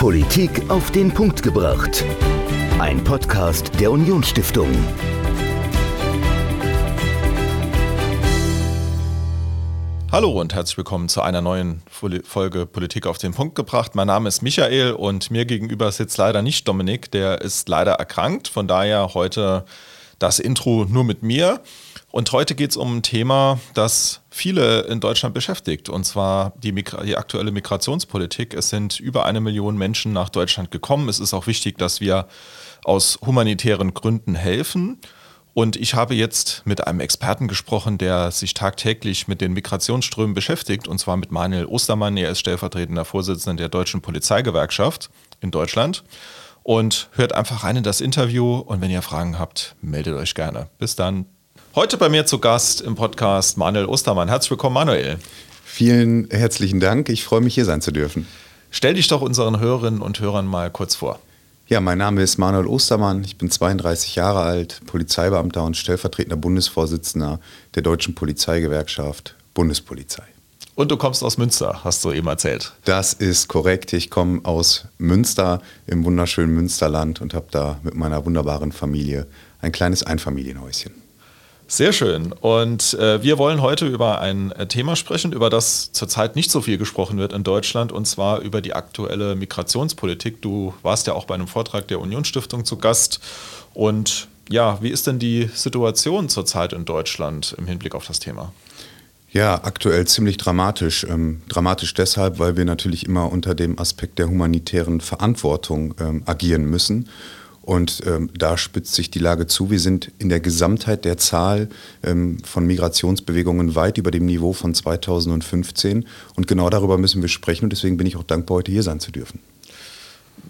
Politik auf den Punkt gebracht. Ein Podcast der Unionsstiftung. Hallo und herzlich willkommen zu einer neuen Folge Politik auf den Punkt gebracht. Mein Name ist Michael und mir gegenüber sitzt leider nicht Dominik, der ist leider erkrankt. Von daher heute das Intro nur mit mir. Und heute geht es um ein Thema, das viele in Deutschland beschäftigt, und zwar die, die, aktuelle Migrationspolitik. Es sind über eine Million Menschen nach Deutschland gekommen. Es ist auch wichtig, dass wir aus humanitären Gründen helfen. Und ich habe jetzt mit einem Experten gesprochen, der sich tagtäglich mit den Migrationsströmen beschäftigt, und zwar mit Manuel Ostermann. Er ist stellvertretender Vorsitzender der Deutschen Polizeigewerkschaft in Deutschland. Und hört einfach rein in das Interview. Und wenn ihr Fragen habt, meldet euch gerne. Bis dann. Heute bei mir zu Gast im Podcast Manuel Ostermann. Herzlich willkommen, Manuel. Vielen herzlichen Dank. Ich freue mich, hier sein zu dürfen. Stell dich doch unseren Hörerinnen und Hörern mal kurz vor. Ja, mein Name ist Manuel Ostermann. Ich bin 32 Jahre alt, Polizeibeamter und stellvertretender Bundesvorsitzender der Deutschen Polizeigewerkschaft Bundespolizei. Und du kommst aus Münster, hast du eben erzählt. Das ist korrekt. Ich komme aus Münster im wunderschönen Münsterland und habe da mit meiner wunderbaren Familie ein kleines Einfamilienhäuschen. Sehr schön. Und äh, wir wollen heute über ein äh, Thema sprechen, über das zurzeit nicht so viel gesprochen wird in Deutschland, und zwar über die aktuelle Migrationspolitik. Du warst ja auch bei einem Vortrag der Unionsstiftung zu Gast. Und ja, wie ist denn die Situation zurzeit in Deutschland im Hinblick auf das Thema? Ja, aktuell ziemlich dramatisch. Ähm, dramatisch deshalb, weil wir natürlich immer unter dem Aspekt der humanitären Verantwortung ähm, agieren müssen. Und ähm, da spitzt sich die Lage zu. Wir sind in der Gesamtheit der Zahl ähm, von Migrationsbewegungen weit über dem Niveau von 2015. Und genau darüber müssen wir sprechen. Und deswegen bin ich auch dankbar, heute hier sein zu dürfen.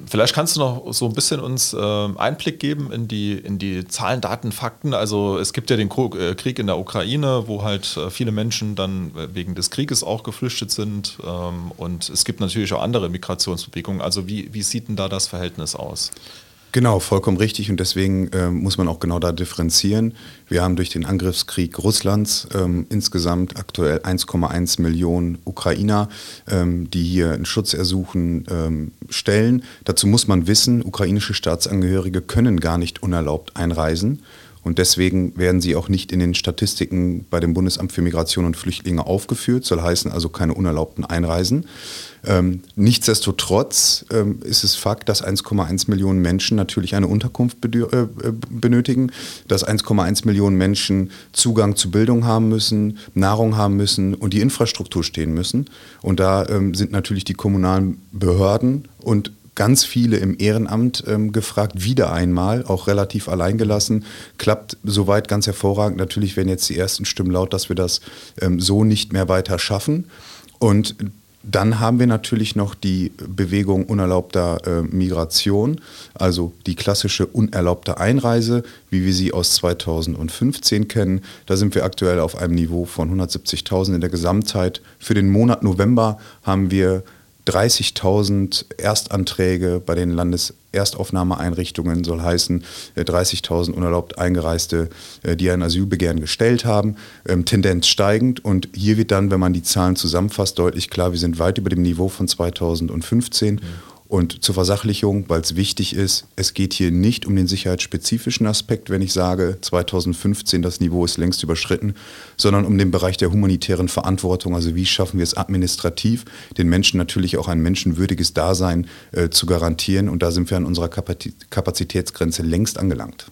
Vielleicht kannst du noch so ein bisschen uns äh, Einblick geben in die, in die Zahlen, Daten, Fakten. Also es gibt ja den äh, Krieg in der Ukraine, wo halt äh, viele Menschen dann äh, wegen des Krieges auch geflüchtet sind. Ähm, und es gibt natürlich auch andere Migrationsbewegungen. Also wie, wie sieht denn da das Verhältnis aus? Genau, vollkommen richtig und deswegen äh, muss man auch genau da differenzieren. Wir haben durch den Angriffskrieg Russlands ähm, insgesamt aktuell 1,1 Millionen Ukrainer, ähm, die hier einen Schutz ersuchen, ähm, stellen. Dazu muss man wissen, ukrainische Staatsangehörige können gar nicht unerlaubt einreisen. Und deswegen werden sie auch nicht in den Statistiken bei dem Bundesamt für Migration und Flüchtlinge aufgeführt, soll heißen also keine unerlaubten Einreisen. Ähm, nichtsdestotrotz ähm, ist es Fakt, dass 1,1 Millionen Menschen natürlich eine Unterkunft äh, äh, benötigen, dass 1,1 Millionen Menschen Zugang zu Bildung haben müssen, Nahrung haben müssen und die Infrastruktur stehen müssen. Und da ähm, sind natürlich die kommunalen Behörden und ganz viele im Ehrenamt ähm, gefragt, wieder einmal, auch relativ alleingelassen. Klappt soweit ganz hervorragend. Natürlich werden jetzt die ersten Stimmen laut, dass wir das ähm, so nicht mehr weiter schaffen. Und dann haben wir natürlich noch die Bewegung unerlaubter äh, Migration, also die klassische unerlaubte Einreise, wie wir sie aus 2015 kennen. Da sind wir aktuell auf einem Niveau von 170.000 in der Gesamtheit. Für den Monat November haben wir 30.000 Erstanträge bei den Landeserstaufnahmeeinrichtungen, soll heißen 30.000 äh, unerlaubt Eingereiste, äh, die ein Asylbegehren gestellt haben. Ähm, Tendenz steigend und hier wird dann, wenn man die Zahlen zusammenfasst, deutlich klar, wir sind weit über dem Niveau von 2015. Mhm. Und zur Versachlichung, weil es wichtig ist, es geht hier nicht um den sicherheitsspezifischen Aspekt, wenn ich sage, 2015 das Niveau ist längst überschritten, sondern um den Bereich der humanitären Verantwortung. Also wie schaffen wir es administrativ, den Menschen natürlich auch ein menschenwürdiges Dasein äh, zu garantieren. Und da sind wir an unserer Kapazitätsgrenze längst angelangt.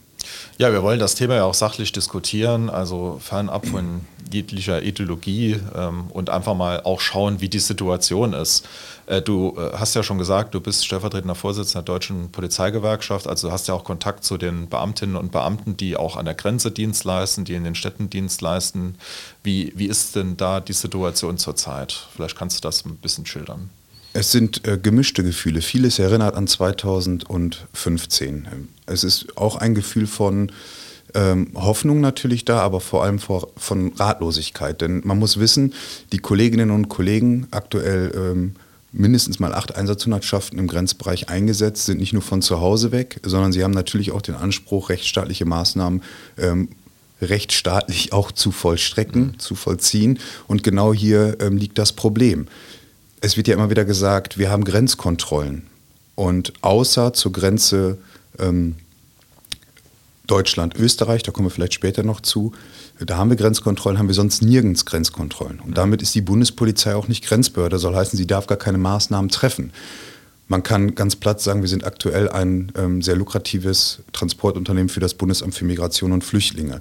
Ja, wir wollen das Thema ja auch sachlich diskutieren, also fernab von jeglicher Ideologie ähm, und einfach mal auch schauen, wie die Situation ist. Äh, du äh, hast ja schon gesagt, du bist stellvertretender Vorsitzender der Deutschen Polizeigewerkschaft, also du hast ja auch Kontakt zu den Beamtinnen und Beamten, die auch an der Grenze Dienst leisten, die in den Städten Dienst leisten. Wie, wie ist denn da die Situation zurzeit? Vielleicht kannst du das ein bisschen schildern. Es sind äh, gemischte Gefühle. Vieles erinnert an 2015. Es ist auch ein Gefühl von ähm, Hoffnung natürlich da, aber vor allem vor, von Ratlosigkeit. Denn man muss wissen, die Kolleginnen und Kollegen aktuell ähm, mindestens mal acht Einsatzhundertschaften im Grenzbereich eingesetzt, sind nicht nur von zu Hause weg, sondern sie haben natürlich auch den Anspruch, rechtsstaatliche Maßnahmen ähm, rechtsstaatlich auch zu vollstrecken, mhm. zu vollziehen. Und genau hier ähm, liegt das Problem. Es wird ja immer wieder gesagt, wir haben Grenzkontrollen. Und außer zur Grenze ähm, Deutschland-Österreich, da kommen wir vielleicht später noch zu, da haben wir Grenzkontrollen, haben wir sonst nirgends Grenzkontrollen. Und damit ist die Bundespolizei auch nicht Grenzbehörde, soll heißen, sie darf gar keine Maßnahmen treffen. Man kann ganz platt sagen, wir sind aktuell ein ähm, sehr lukratives Transportunternehmen für das Bundesamt für Migration und Flüchtlinge.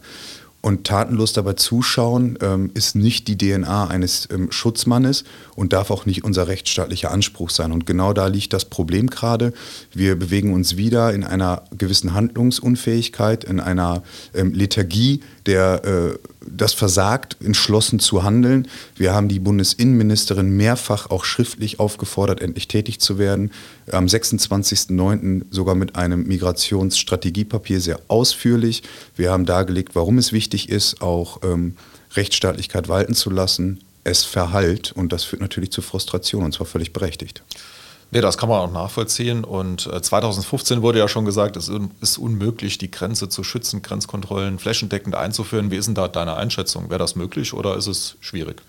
Und tatenlos dabei zuschauen ähm, ist nicht die DNA eines ähm, Schutzmannes und darf auch nicht unser rechtsstaatlicher Anspruch sein. Und genau da liegt das Problem gerade. Wir bewegen uns wieder in einer gewissen Handlungsunfähigkeit, in einer ähm, Lethargie der äh, das versagt, entschlossen zu handeln. Wir haben die Bundesinnenministerin mehrfach auch schriftlich aufgefordert, endlich tätig zu werden. Am 26.09. sogar mit einem Migrationsstrategiepapier sehr ausführlich. Wir haben dargelegt, warum es wichtig ist, auch ähm, Rechtsstaatlichkeit walten zu lassen. Es verhallt und das führt natürlich zu Frustration und zwar völlig berechtigt. Nee, das kann man auch nachvollziehen. Und 2015 äh, wurde ja schon gesagt, es ist unmöglich, die Grenze zu schützen, Grenzkontrollen flächendeckend einzuführen. Wie ist denn da deine Einschätzung? Wäre das möglich oder ist es schwierig?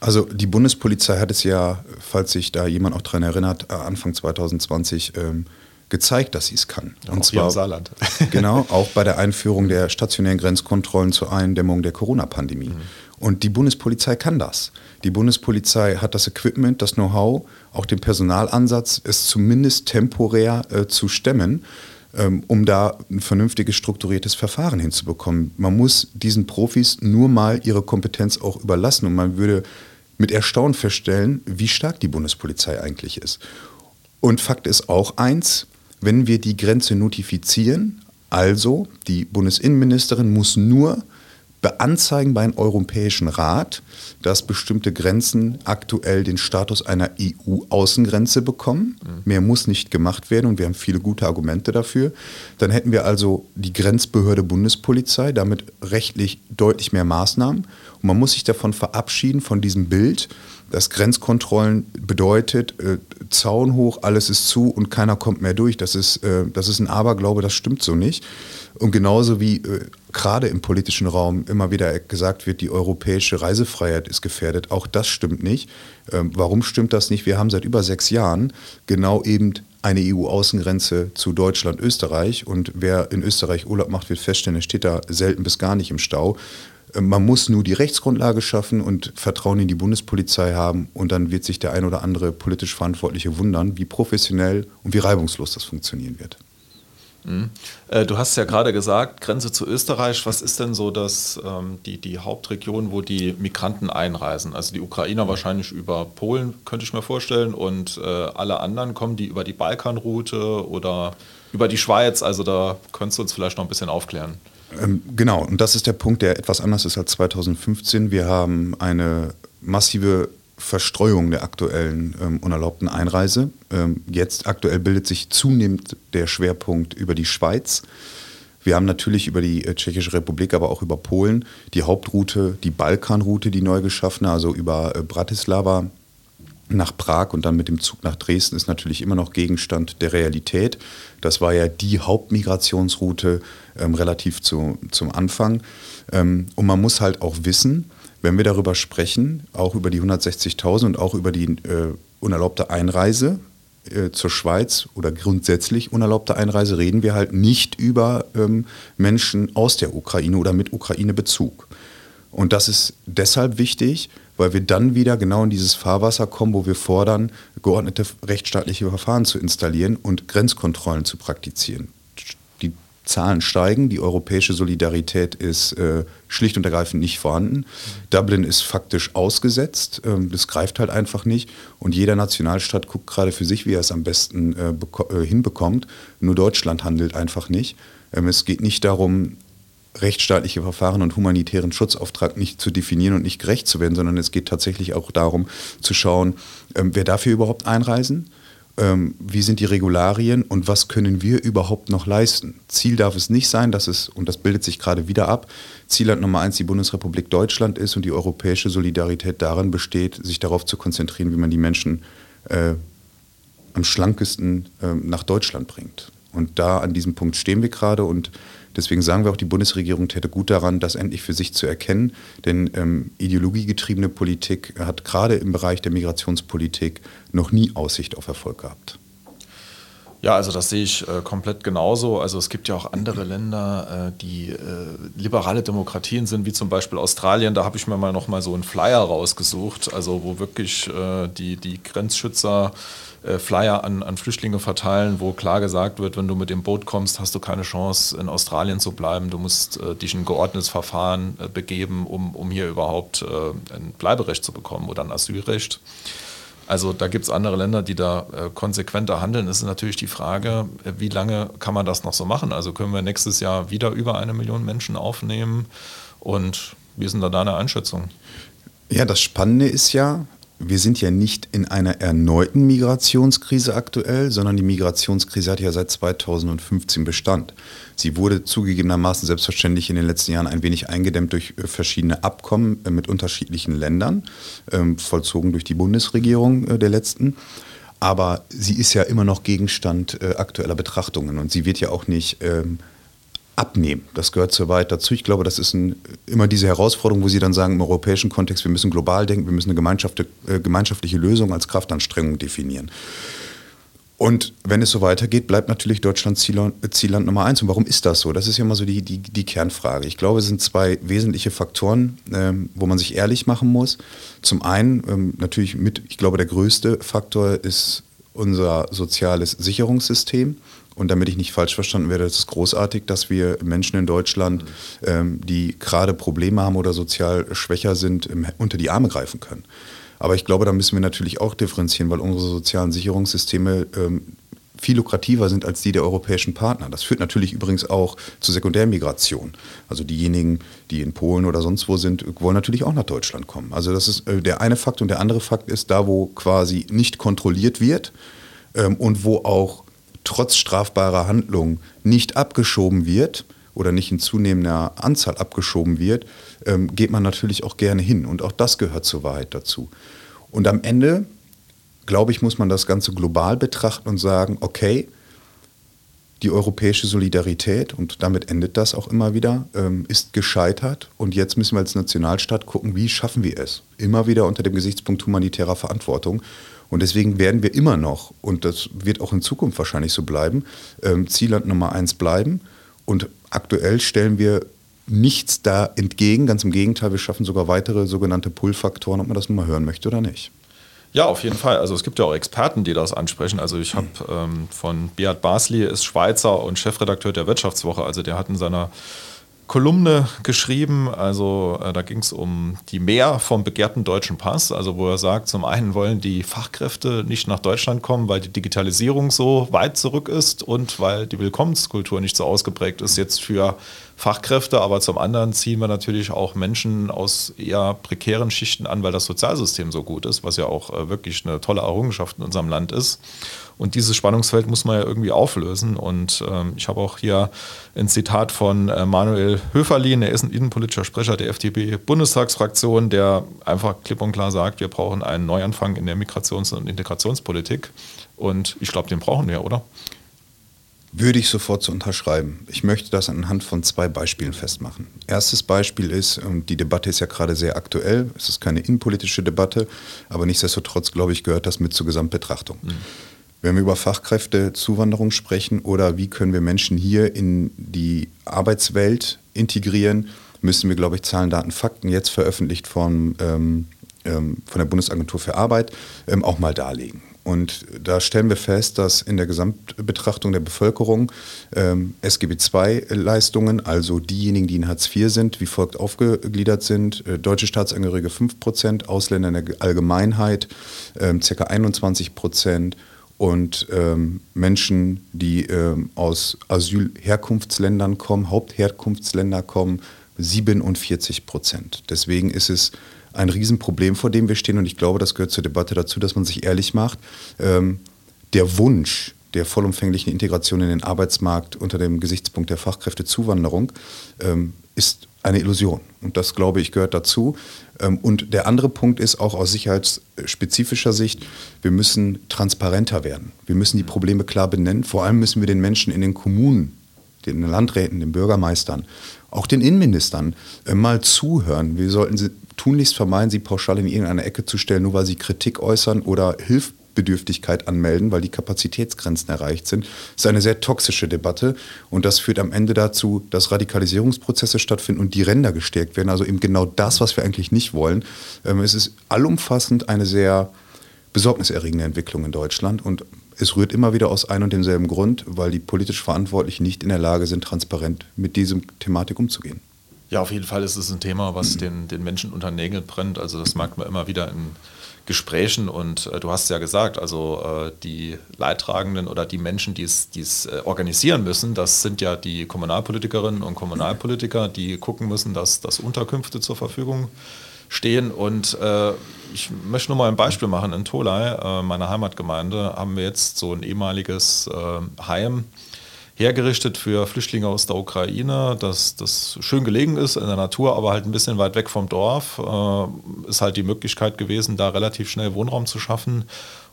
Also die Bundespolizei hat es ja, falls sich da jemand auch daran erinnert, äh, Anfang 2020 ähm, gezeigt, dass sie es kann. Ja, Und zwar im Saarland. genau, auch bei der Einführung der stationären Grenzkontrollen zur Eindämmung der Corona-Pandemie. Mhm. Und die Bundespolizei kann das. Die Bundespolizei hat das Equipment, das Know-how, auch den Personalansatz, es zumindest temporär äh, zu stemmen, ähm, um da ein vernünftiges, strukturiertes Verfahren hinzubekommen. Man muss diesen Profis nur mal ihre Kompetenz auch überlassen und man würde mit Erstaunen feststellen, wie stark die Bundespolizei eigentlich ist. Und Fakt ist auch eins, wenn wir die Grenze notifizieren, also die Bundesinnenministerin muss nur beanzeigen beim Europäischen Rat, dass bestimmte Grenzen aktuell den Status einer EU-Außengrenze bekommen. Mhm. Mehr muss nicht gemacht werden und wir haben viele gute Argumente dafür. Dann hätten wir also die Grenzbehörde Bundespolizei, damit rechtlich deutlich mehr Maßnahmen. Und man muss sich davon verabschieden, von diesem Bild, dass Grenzkontrollen bedeutet, äh, Zaun hoch, alles ist zu und keiner kommt mehr durch. Das ist, äh, das ist ein Aberglaube, das stimmt so nicht. Und genauso wie äh, gerade im politischen Raum immer wieder gesagt wird, die europäische Reisefreiheit ist gefährdet, auch das stimmt nicht. Ähm, warum stimmt das nicht? Wir haben seit über sechs Jahren genau eben eine EU-Außengrenze zu Deutschland, Österreich. Und wer in Österreich Urlaub macht, wird feststellen, er steht da selten bis gar nicht im Stau. Man muss nur die Rechtsgrundlage schaffen und Vertrauen in die Bundespolizei haben und dann wird sich der ein oder andere politisch Verantwortliche wundern, wie professionell und wie reibungslos das funktionieren wird. Mhm. Äh, du hast ja gerade gesagt, Grenze zu Österreich. Was ist denn so das, ähm, die, die Hauptregion, wo die Migranten einreisen? Also die Ukrainer wahrscheinlich über Polen, könnte ich mir vorstellen. Und äh, alle anderen kommen die über die Balkanroute oder über die Schweiz. Also da könntest du uns vielleicht noch ein bisschen aufklären. Ähm, genau, und das ist der Punkt, der etwas anders ist als 2015. Wir haben eine massive Verstreuung der aktuellen ähm, unerlaubten Einreise. Ähm, jetzt aktuell bildet sich zunehmend der Schwerpunkt über die Schweiz. Wir haben natürlich über die äh, Tschechische Republik, aber auch über Polen die Hauptroute, die Balkanroute, die neu geschaffene, also über äh, Bratislava nach Prag und dann mit dem Zug nach Dresden ist natürlich immer noch Gegenstand der Realität. Das war ja die Hauptmigrationsroute ähm, relativ zu, zum Anfang. Ähm, und man muss halt auch wissen, wenn wir darüber sprechen, auch über die 160.000 und auch über die äh, unerlaubte Einreise äh, zur Schweiz oder grundsätzlich unerlaubte Einreise, reden wir halt nicht über ähm, Menschen aus der Ukraine oder mit Ukraine-Bezug. Und das ist deshalb wichtig, weil wir dann wieder genau in dieses Fahrwasser kommen, wo wir fordern, geordnete rechtsstaatliche Verfahren zu installieren und Grenzkontrollen zu praktizieren. Zahlen steigen. Die europäische Solidarität ist äh, schlicht und ergreifend nicht vorhanden. Dublin ist faktisch ausgesetzt. Ähm, das greift halt einfach nicht. Und jeder Nationalstaat guckt gerade für sich, wie er es am besten äh, äh, hinbekommt. Nur Deutschland handelt einfach nicht. Ähm, es geht nicht darum, rechtsstaatliche Verfahren und humanitären Schutzauftrag nicht zu definieren und nicht gerecht zu werden, sondern es geht tatsächlich auch darum zu schauen, ähm, wer darf hier überhaupt einreisen ähm, wie sind die Regularien und was können wir überhaupt noch leisten. Ziel darf es nicht sein, dass es, und das bildet sich gerade wieder ab, Zielland Nummer eins die Bundesrepublik Deutschland ist und die europäische Solidarität darin besteht, sich darauf zu konzentrieren, wie man die Menschen äh, am schlankesten äh, nach Deutschland bringt. Und da an diesem Punkt stehen wir gerade und Deswegen sagen wir auch, die Bundesregierung täte gut daran, das endlich für sich zu erkennen. Denn ähm, ideologiegetriebene Politik hat gerade im Bereich der Migrationspolitik noch nie Aussicht auf Erfolg gehabt. Ja, also das sehe ich äh, komplett genauso. Also es gibt ja auch andere Länder, äh, die äh, liberale Demokratien sind, wie zum Beispiel Australien. Da habe ich mir mal noch mal so einen Flyer rausgesucht, also wo wirklich äh, die, die Grenzschützer äh, Flyer an, an Flüchtlinge verteilen, wo klar gesagt wird, wenn du mit dem Boot kommst, hast du keine Chance, in Australien zu bleiben. Du musst äh, dich in ein geordnetes Verfahren begeben, um, um hier überhaupt ein Bleiberecht zu bekommen oder ein Asylrecht. Also da gibt es andere Länder, die da äh, konsequenter handeln. Es ist natürlich die Frage, äh, wie lange kann man das noch so machen? Also können wir nächstes Jahr wieder über eine Million Menschen aufnehmen? Und wie ist denn da deine Einschätzung? Ja, das Spannende ist ja, wir sind ja nicht in einer erneuten Migrationskrise aktuell, sondern die Migrationskrise hat ja seit 2015 Bestand. Sie wurde zugegebenermaßen selbstverständlich in den letzten Jahren ein wenig eingedämmt durch äh, verschiedene Abkommen äh, mit unterschiedlichen Ländern, ähm, vollzogen durch die Bundesregierung äh, der letzten. Aber sie ist ja immer noch Gegenstand aktueller Betrachtungen und sie wird ja auch nicht ähm, abnehmen. Das gehört so weit dazu. Ich glaube, das ist ein, immer diese Herausforderung, wo Sie dann sagen, im europäischen Kontext, wir müssen global denken, wir müssen eine gemeinschaftliche, äh, gemeinschaftliche Lösung als Kraftanstrengung definieren. Und wenn es so weitergeht, bleibt natürlich Deutschland Zielland, Zielland Nummer eins. Und warum ist das so? Das ist ja immer so die, die, die Kernfrage. Ich glaube, es sind zwei wesentliche Faktoren, ähm, wo man sich ehrlich machen muss. Zum einen ähm, natürlich mit, ich glaube, der größte Faktor ist unser soziales Sicherungssystem. Und damit ich nicht falsch verstanden werde, ist es großartig, dass wir Menschen in Deutschland, ähm, die gerade Probleme haben oder sozial schwächer sind, unter die Arme greifen können. Aber ich glaube, da müssen wir natürlich auch differenzieren, weil unsere sozialen Sicherungssysteme ähm, viel lukrativer sind als die der europäischen Partner. Das führt natürlich übrigens auch zu Sekundärmigration. Also diejenigen, die in Polen oder sonst wo sind, wollen natürlich auch nach Deutschland kommen. Also das ist äh, der eine Fakt und der andere Fakt ist, da wo quasi nicht kontrolliert wird ähm, und wo auch trotz strafbarer Handlungen nicht abgeschoben wird oder nicht in zunehmender Anzahl abgeschoben wird, ähm, geht man natürlich auch gerne hin. Und auch das gehört zur Wahrheit dazu. Und am Ende, glaube ich, muss man das Ganze global betrachten und sagen, okay, die europäische Solidarität, und damit endet das auch immer wieder, ähm, ist gescheitert. Und jetzt müssen wir als Nationalstaat gucken, wie schaffen wir es? Immer wieder unter dem Gesichtspunkt humanitärer Verantwortung. Und deswegen werden wir immer noch, und das wird auch in Zukunft wahrscheinlich so bleiben, ähm, Zielland Nummer eins bleiben. Und aktuell stellen wir nichts da entgegen. Ganz im Gegenteil, wir schaffen sogar weitere sogenannte Pull-Faktoren, ob man das nun mal hören möchte oder nicht. Ja, auf jeden Fall. Also es gibt ja auch Experten, die das ansprechen. Also ich habe ähm, von Beat Basli, ist Schweizer und Chefredakteur der Wirtschaftswoche. Also der hat in seiner Kolumne geschrieben. Also äh, da ging es um die Mehr vom begehrten deutschen Pass. Also wo er sagt, zum einen wollen die Fachkräfte nicht nach Deutschland kommen, weil die Digitalisierung so weit zurück ist und weil die Willkommenskultur nicht so ausgeprägt ist jetzt für Fachkräfte, aber zum anderen ziehen wir natürlich auch Menschen aus eher prekären Schichten an, weil das Sozialsystem so gut ist, was ja auch äh, wirklich eine tolle Errungenschaft in unserem Land ist. Und dieses Spannungsfeld muss man ja irgendwie auflösen. Und ähm, ich habe auch hier ein Zitat von äh, Manuel Höferlin, er ist ein innenpolitischer Sprecher der FDP-Bundestagsfraktion, der einfach klipp und klar sagt, wir brauchen einen Neuanfang in der Migrations- und Integrationspolitik. Und ich glaube, den brauchen wir, oder? Würde ich sofort so unterschreiben. Ich möchte das anhand von zwei Beispielen festmachen. Erstes Beispiel ist, und die Debatte ist ja gerade sehr aktuell, es ist keine innenpolitische Debatte, aber nichtsdestotrotz, glaube ich, gehört das mit zur Gesamtbetrachtung. Mhm. Wenn wir über Fachkräftezuwanderung sprechen oder wie können wir Menschen hier in die Arbeitswelt integrieren, müssen wir, glaube ich, Zahlen, Daten, Fakten jetzt veröffentlicht von, ähm, ähm, von der Bundesagentur für Arbeit ähm, auch mal darlegen. Und da stellen wir fest, dass in der Gesamtbetrachtung der Bevölkerung ähm, SGB II-Leistungen, also diejenigen, die in Hartz IV sind, wie folgt aufgegliedert sind. Äh, deutsche Staatsangehörige 5%, Ausländer in der Allgemeinheit ähm, ca. 21 Prozent und ähm, Menschen, die ähm, aus Asylherkunftsländern kommen, Hauptherkunftsländer kommen, 47 Prozent. Deswegen ist es ein Riesenproblem, vor dem wir stehen. Und ich glaube, das gehört zur Debatte dazu, dass man sich ehrlich macht. Ähm, der Wunsch der vollumfänglichen Integration in den Arbeitsmarkt unter dem Gesichtspunkt der Fachkräftezuwanderung ähm, ist eine Illusion. Und das, glaube ich, gehört dazu. Ähm, und der andere Punkt ist auch aus sicherheitsspezifischer Sicht, wir müssen transparenter werden. Wir müssen die Probleme klar benennen. Vor allem müssen wir den Menschen in den Kommunen, den Landräten, den Bürgermeistern, auch den Innenministern äh, mal zuhören. Wir sollten sie tunlichst vermeiden, sie pauschal in irgendeine Ecke zu stellen, nur weil sie Kritik äußern oder Hilf Hilfsbedürftigkeit anmelden, weil die Kapazitätsgrenzen erreicht sind. Das ist eine sehr toxische Debatte und das führt am Ende dazu, dass Radikalisierungsprozesse stattfinden und die Ränder gestärkt werden. Also eben genau das, was wir eigentlich nicht wollen. Ähm, es ist allumfassend eine sehr besorgniserregende Entwicklung in Deutschland und es rührt immer wieder aus einem und demselben Grund, weil die politisch Verantwortlichen nicht in der Lage sind, transparent mit diesem Thematik umzugehen. Ja, auf jeden Fall ist es ein Thema, was den, den Menschen unter Nägeln brennt. Also das merkt man immer wieder in Gesprächen und äh, du hast ja gesagt, also äh, die Leidtragenden oder die Menschen, die es äh, organisieren müssen, das sind ja die Kommunalpolitikerinnen und Kommunalpolitiker, die gucken müssen, dass, dass Unterkünfte zur Verfügung stehen. Und äh, ich möchte nur mal ein Beispiel machen. In Tolai, äh, meiner Heimatgemeinde, haben wir jetzt so ein ehemaliges äh, Heim hergerichtet für Flüchtlinge aus der Ukraine, das, das schön gelegen ist in der Natur, aber halt ein bisschen weit weg vom Dorf. Äh, ist halt die Möglichkeit gewesen, da relativ schnell Wohnraum zu schaffen.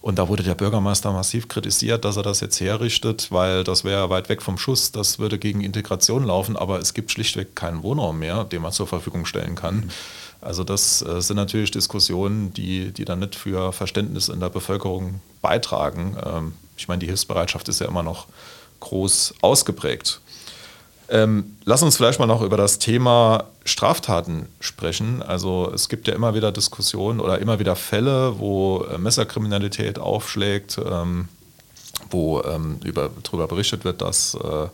Und da wurde der Bürgermeister massiv kritisiert, dass er das jetzt herrichtet, weil das wäre weit weg vom Schuss, das würde gegen Integration laufen, aber es gibt schlichtweg keinen Wohnraum mehr, den man zur Verfügung stellen kann. Mhm. Also das äh, sind natürlich Diskussionen, die, die dann nicht für Verständnis in der Bevölkerung beitragen. Ähm, ich meine, die Hilfsbereitschaft ist ja immer noch groß ausgeprägt. Ähm, lass uns vielleicht mal noch über das Thema Straftaten sprechen. Also es gibt ja immer wieder Diskussionen oder immer wieder Fälle, wo äh, Messerkriminalität aufschlägt, ähm, wo ähm, über, darüber berichtet wird, dass äh,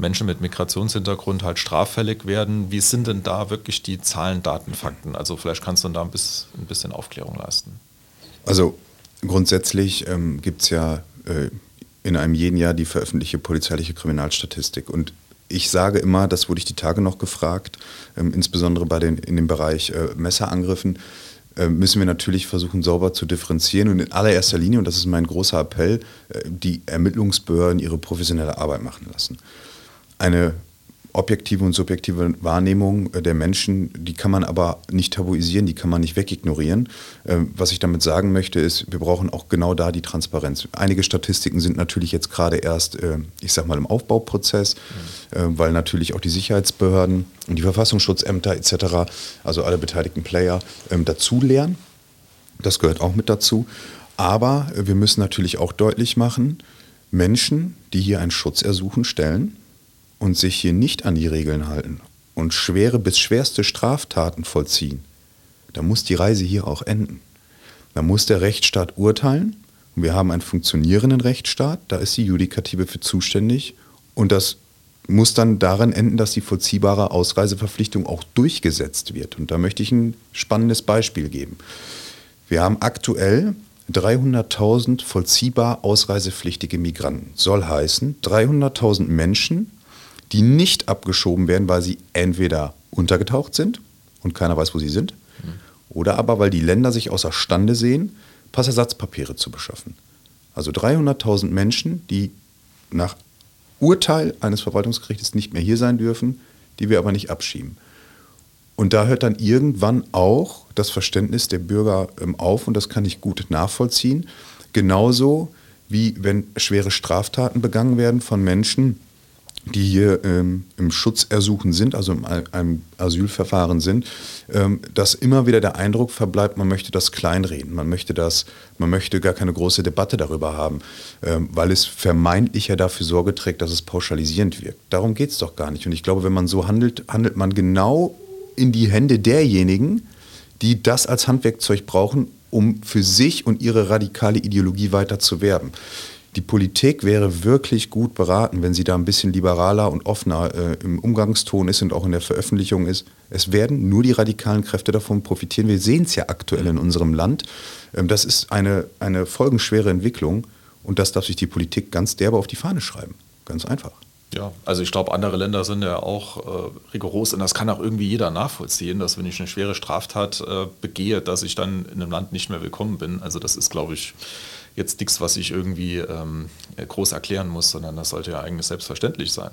Menschen mit Migrationshintergrund halt straffällig werden. Wie sind denn da wirklich die Zahlen, Daten, Fakten? Also vielleicht kannst du da ein bisschen, Aufklärung leisten. Also grundsätzlich ähm, gibt es ja äh, in einem jeden Jahr die veröffentlichte polizeiliche Kriminalstatistik. Und ich sage immer, das wurde ich die Tage noch gefragt, ähm, insbesondere bei den, in dem Bereich äh, Messerangriffen, äh, müssen wir natürlich versuchen, sauber zu differenzieren und in allererster Linie, und das ist mein großer Appell, äh, die Ermittlungsbehörden ihre professionelle Arbeit machen lassen. Eine objektive und subjektive Wahrnehmung äh, der Menschen, die kann man aber nicht tabuisieren, die kann man nicht wegignorieren. Ähm, was ich damit sagen möchte, ist, wir brauchen auch genau da die Transparenz. Einige Statistiken sind natürlich jetzt gerade erst, äh, ich sag mal, im Aufbauprozess, mhm. weil natürlich auch die Sicherheitsbehörden und die Verfassungsschutzämter etc., also alle beteiligten Player, ähm, dazulernen. Das gehört auch mit dazu. Aber wir müssen natürlich auch deutlich machen, Menschen, die hier einen Schutz ersuchen, stellen, und sich hier nicht an die Regeln halten und schwere bis schwerste Straftaten vollziehen, dann muss die Reise hier auch enden. Da muss der Rechtsstaat urteilen und wir haben einen funktionierenden Rechtsstaat, da ist die Judikative für zuständig und das muss dann darin enden, dass die vollziehbare Ausreiseverpflichtung auch durchgesetzt wird. Und da möchte ich ein spannendes Beispiel geben. Wir haben aktuell 300.000 vollziehbar ausreisepflichtige Migranten. Soll heißen, 300.000 Menschen die nicht abgeschoben werden, weil sie entweder untergetaucht sind und keiner weiß, wo sie sind, mhm. oder aber weil die Länder sich außerstande sehen, Passersatzpapiere zu beschaffen. Also 300.000 Menschen, die nach Urteil eines Verwaltungsgerichtes nicht mehr hier sein dürfen, die wir aber nicht abschieben. Und da hört dann irgendwann auch das Verständnis der Bürger ähm, auf und das kann ich gut nachvollziehen. Genauso wie wenn schwere Straftaten begangen werden von Menschen, die hier ähm, im Schutzersuchen sind, also im einem Asylverfahren sind, ähm, dass immer wieder der Eindruck verbleibt, man möchte das kleinreden, man möchte das, man möchte gar keine große Debatte darüber haben, ähm, weil es vermeintlich ja dafür Sorge trägt, dass es pauschalisierend wirkt. Darum geht es doch gar nicht. Und ich glaube, wenn man so handelt, handelt man genau in die Hände derjenigen, die das als Handwerkzeug brauchen, um für sich und ihre radikale Ideologie weiter zu werben die Politik wäre wirklich gut beraten, wenn sie da ein bisschen liberaler und offener äh, im Umgangston ist und auch in der Veröffentlichung ist. Es werden nur die radikalen Kräfte davon profitieren. Wir sehen es ja aktuell in unserem Land. Ähm, das ist eine, eine folgenschwere Entwicklung und das darf sich die Politik ganz derbe auf die Fahne schreiben. Ganz einfach. Ja, also ich glaube, andere Länder sind ja auch äh, rigoros und das kann auch irgendwie jeder nachvollziehen, dass wenn ich eine schwere Straftat äh, begehe, dass ich dann in einem Land nicht mehr willkommen bin. Also das ist, glaube ich, jetzt nichts, was ich irgendwie ähm, groß erklären muss, sondern das sollte ja eigentlich selbstverständlich sein.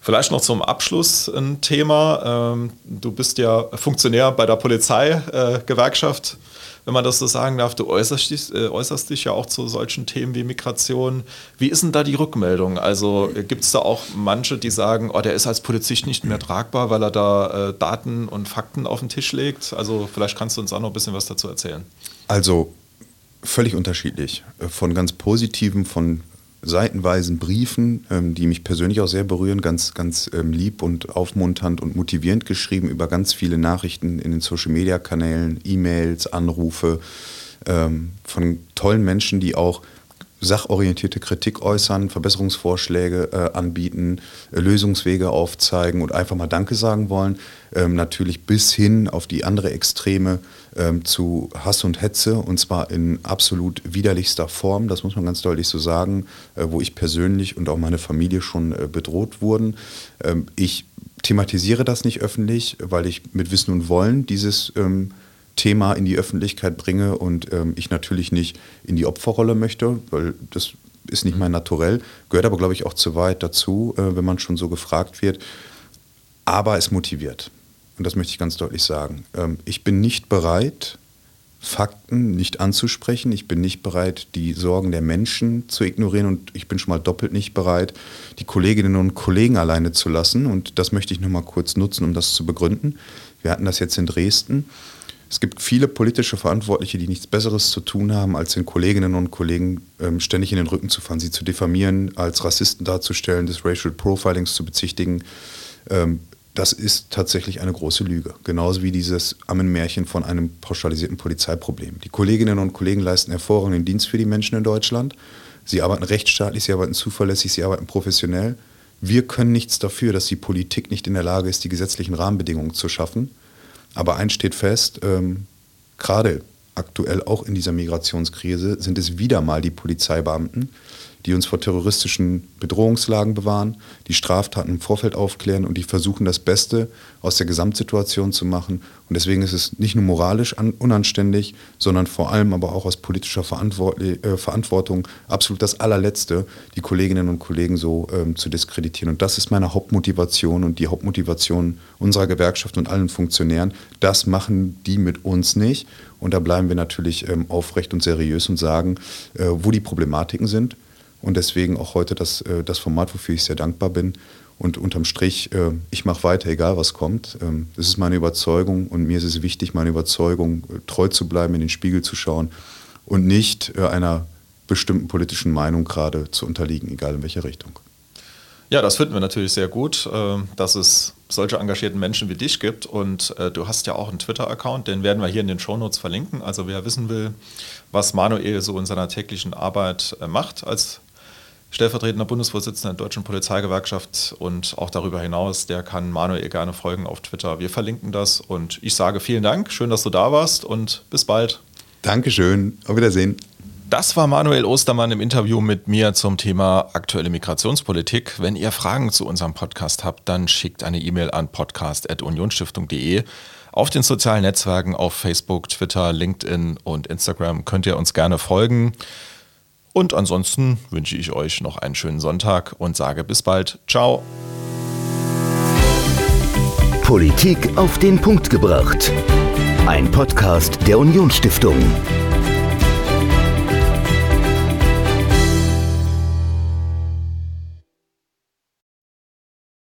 Vielleicht noch zum Abschluss ein Thema. Ähm, du bist ja Funktionär bei der Polizeigewerkschaft. Äh, wenn man das so sagen darf, du äußerst dich, äh, äußerst dich ja auch zu solchen Themen wie Migration. Wie ist denn da die Rückmeldung? Also gibt es da auch manche, die sagen, oh, der ist als Polizist nicht mehr tragbar, weil er da äh, Daten und Fakten auf den Tisch legt? Also vielleicht kannst du uns auch noch ein bisschen was dazu erzählen. Also Völlig unterschiedlich. Äh, von ganz positiven, von seitenweisen Briefen, ähm, die mich persönlich auch sehr berühren, ganz, ganz ähm, lieb und aufmunternd und motivierend geschrieben über ganz viele Nachrichten in den Social-Media-Kanälen, E-Mails, Anrufe ähm, von tollen Menschen, die auch sachorientierte Kritik äußern, Verbesserungsvorschläge äh, anbieten, äh, Lösungswege aufzeigen und einfach mal Danke sagen wollen. Ähm, natürlich bis hin auf die andere Extreme ähm, zu Hass und Hetze und zwar in absolut widerlichster Form, das muss man ganz deutlich so sagen, äh, wo ich persönlich und auch meine Familie schon äh, bedroht wurden. Ähm, ich thematisiere das nicht öffentlich, weil ich mit Wissen und Wollen dieses ähm, Thema in die Öffentlichkeit bringe und ähm, ich natürlich nicht in die Opferrolle möchte, weil das ist nicht mein Naturell, gehört aber, glaube ich, auch zu weit dazu, äh, wenn man schon so gefragt wird. Aber es motiviert. Und das möchte ich ganz deutlich sagen. Ähm, ich bin nicht bereit, Fakten nicht anzusprechen. Ich bin nicht bereit, die Sorgen der Menschen zu ignorieren und ich bin schon mal doppelt nicht bereit, die Kolleginnen und Kollegen alleine zu lassen. Und das möchte ich noch mal kurz nutzen, um das zu begründen. Wir hatten das jetzt in Dresden es gibt viele politische Verantwortliche, die nichts Besseres zu tun haben, als den Kolleginnen und Kollegen ähm, ständig in den Rücken zu fahren, sie zu diffamieren, als Rassisten darzustellen, des Racial Profilings zu bezichtigen. Ähm, das ist tatsächlich eine große Lüge. Genauso wie dieses Ammenmärchen von einem pauschalisierten Polizeiproblem. Die Kolleginnen und Kollegen leisten hervorragenden Dienst für die Menschen in Deutschland. Sie arbeiten rechtsstaatlich, sie arbeiten zuverlässig, sie arbeiten professionell. Wir können nichts dafür, dass die Politik nicht in der Lage ist, die gesetzlichen Rahmenbedingungen zu schaffen. Aber eins steht fest, ähm, gerade aktuell auch in dieser Migrationskrise sind es wieder mal die Polizeibeamten, die uns vor terroristischen Bedrohungslagen bewahren, die Straftaten im Vorfeld aufklären und die versuchen, das Beste aus der Gesamtsituation zu machen. Und deswegen ist es nicht nur moralisch unanständig, sondern vor allem aber auch aus politischer äh, Verantwortung absolut das allerletzte, die Kolleginnen und Kollegen so ähm, zu diskreditieren. Und das ist meine Hauptmotivation und die Hauptmotivation unserer Gewerkschaft und allen Funktionären. Das machen die mit uns nicht. Und da bleiben wir natürlich ähm, aufrecht und seriös und sagen, äh, wo die Problematiken sind und deswegen auch heute das, äh, das Format, wofür ich sehr dankbar bin. Und unterm Strich, äh, ich mache weiter, egal was kommt. Ähm, das ist meine Überzeugung und mir ist es wichtig, meine Überzeugung äh, treu zu bleiben, in den Spiegel zu schauen und nicht einer bestimmten politischen Meinung gerade zu unterliegen, egal in welche Richtung. Ja, das finden wir natürlich sehr gut, dass es solche engagierten Menschen wie dich gibt. Und du hast ja auch einen Twitter-Account, den werden wir hier in den Shownotes verlinken. Also wer wissen will, was Manuel so in seiner täglichen Arbeit macht als stellvertretender Bundesvorsitzender der Deutschen Polizeigewerkschaft und auch darüber hinaus, der kann Manuel gerne folgen auf Twitter. Wir verlinken das und ich sage vielen Dank, schön, dass du da warst und bis bald. Dankeschön, auf Wiedersehen. Das war Manuel Ostermann im Interview mit mir zum Thema aktuelle Migrationspolitik. Wenn ihr Fragen zu unserem Podcast habt, dann schickt eine E-Mail an podcast.unionstiftung.de. Auf den sozialen Netzwerken auf Facebook, Twitter, LinkedIn und Instagram könnt ihr uns gerne folgen. Und ansonsten wünsche ich euch noch einen schönen Sonntag und sage bis bald. Ciao. Politik auf den Punkt gebracht. Ein Podcast der Unionsstiftung.